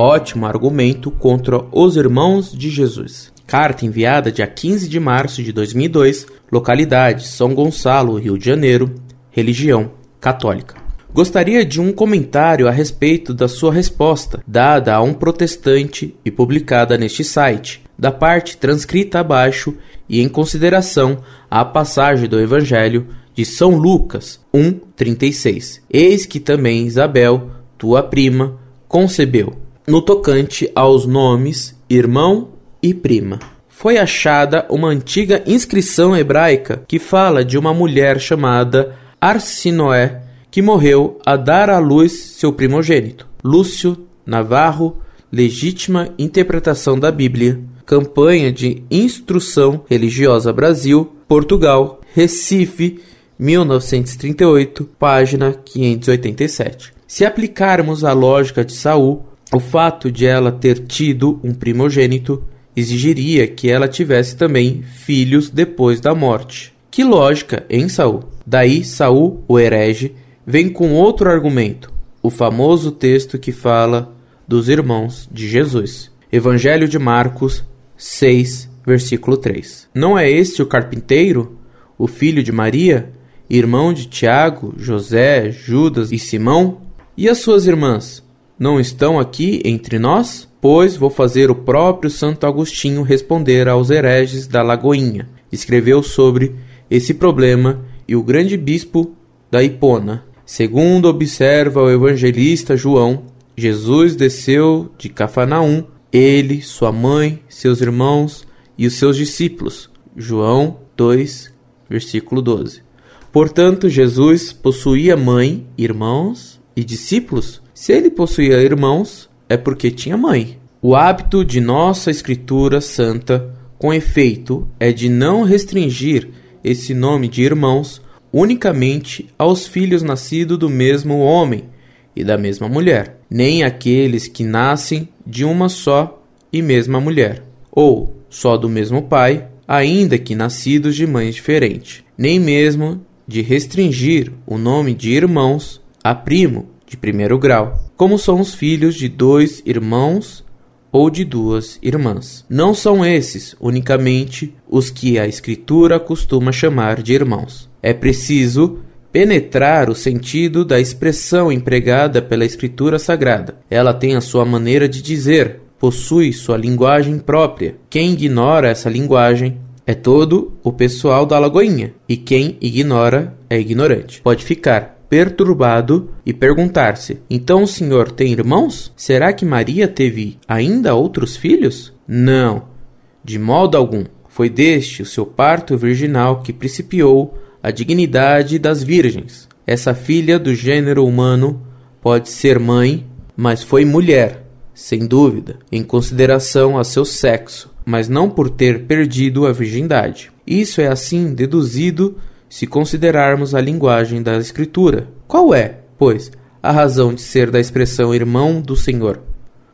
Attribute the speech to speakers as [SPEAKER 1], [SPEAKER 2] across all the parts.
[SPEAKER 1] ótimo argumento contra os irmãos de Jesus. Carta enviada dia 15 de março de 2002, localidade São Gonçalo, Rio de Janeiro, religião católica. Gostaria de um comentário a respeito da sua resposta, dada a um protestante e publicada neste site, da parte transcrita abaixo e em consideração à passagem do Evangelho de São Lucas 1:36. Eis que também Isabel, tua prima, concebeu. No tocante aos nomes irmão e prima. Foi achada uma antiga inscrição hebraica que fala de uma mulher chamada Arsinoé que morreu a dar à luz seu primogênito. Lúcio Navarro, Legítima Interpretação da Bíblia, Campanha de Instrução Religiosa Brasil, Portugal, Recife, 1938, página 587. Se aplicarmos a lógica de Saul, o fato de ela ter tido um primogênito exigiria que ela tivesse também filhos depois da morte. Que lógica em Saul? Daí Saul, o herege, vem com outro argumento, o famoso texto que fala dos irmãos de Jesus. Evangelho de Marcos 6, versículo 3. Não é este o carpinteiro, o filho de Maria, irmão de Tiago, José, Judas e Simão? E as suas irmãs não estão aqui entre nós? Pois vou fazer o próprio Santo Agostinho responder aos hereges da Lagoinha. Escreveu sobre esse problema e o grande bispo da Hipona, Segundo observa o evangelista João, Jesus desceu de Cafarnaum, ele, sua mãe, seus irmãos e os seus discípulos. João 2, versículo 12. Portanto, Jesus possuía mãe, irmãos e discípulos. Se ele possuía irmãos, é porque tinha mãe. O hábito de nossa Escritura Santa, com efeito, é de não restringir esse nome de irmãos unicamente aos filhos nascidos do mesmo homem e da mesma mulher, nem aqueles que nascem de uma só e mesma mulher, ou só do mesmo pai, ainda que nascidos de mães diferentes, nem mesmo de restringir o nome de irmãos a primo de primeiro grau, como são os filhos de dois irmãos ou de duas irmãs. Não são esses unicamente os que a Escritura costuma chamar de irmãos. É preciso penetrar o sentido da expressão empregada pela Escritura Sagrada. Ela tem a sua maneira de dizer, possui sua linguagem própria. Quem ignora essa linguagem é todo o pessoal da Lagoinha, e quem ignora é ignorante. Pode ficar perturbado e perguntar-se: então o senhor tem irmãos? Será que Maria teve ainda outros filhos? Não, de modo algum. Foi deste o seu parto virginal que principiou a dignidade das virgens. Essa filha do gênero humano pode ser mãe, mas foi mulher, sem dúvida, em consideração a seu sexo, mas não por ter perdido a virgindade. Isso é assim deduzido se considerarmos a linguagem da Escritura. Qual é, pois, a razão de ser da expressão irmão do Senhor?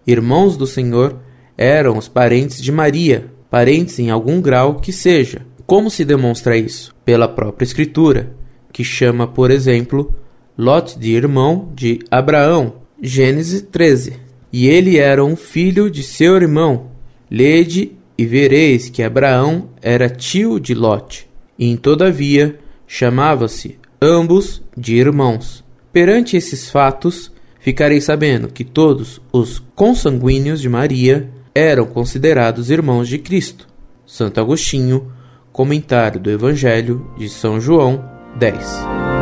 [SPEAKER 1] Irmãos do Senhor eram os parentes de Maria, parentes em algum grau que seja. Como se demonstra isso? Pela própria Escritura, que chama, por exemplo, Lot de irmão de Abraão, Gênesis 13. E ele era um filho de seu irmão. Lede e vereis que Abraão era tio de Lot, e todavia chamava-se ambos de irmãos. Perante esses fatos, ficarei sabendo que todos os consanguíneos de Maria eram considerados irmãos de Cristo. Santo Agostinho, Comentário do Evangelho de São João 10.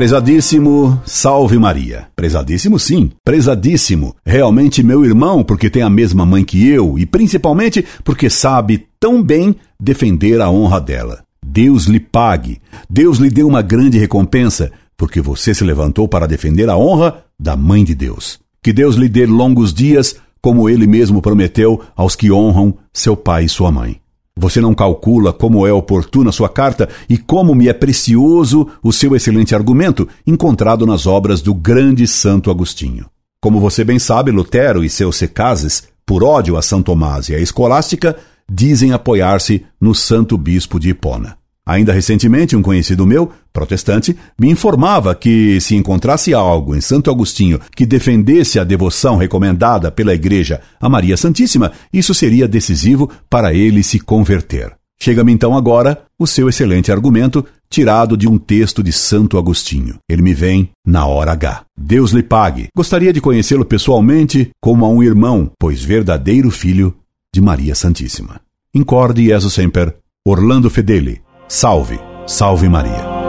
[SPEAKER 2] Prezadíssimo, salve Maria. Prezadíssimo, sim, prezadíssimo. Realmente meu irmão, porque tem a mesma mãe que eu e principalmente porque sabe tão bem defender a honra dela. Deus lhe pague. Deus lhe deu uma grande recompensa, porque você se levantou para defender a honra da mãe de Deus. Que Deus lhe dê longos dias como ele mesmo prometeu aos que honram seu pai e sua mãe. Você não calcula como é oportuna sua carta e como me é precioso o seu excelente argumento encontrado nas obras do grande Santo Agostinho. Como você bem sabe, Lutero e seus secazes, por ódio a São Tomás e a escolástica, dizem apoiar-se no Santo Bispo de Hipona. Ainda recentemente, um conhecido meu, protestante, me informava que, se encontrasse algo em Santo Agostinho que defendesse a devoção recomendada pela Igreja a Maria Santíssima, isso seria decisivo para ele se converter. Chega-me então agora o seu excelente argumento, tirado de um texto de Santo Agostinho. Ele me vem na hora H. Deus lhe pague. Gostaria de conhecê-lo pessoalmente como a um irmão, pois verdadeiro filho de Maria Santíssima. Incorde Jesus Semper, Orlando Fedeli. Salve, salve Maria.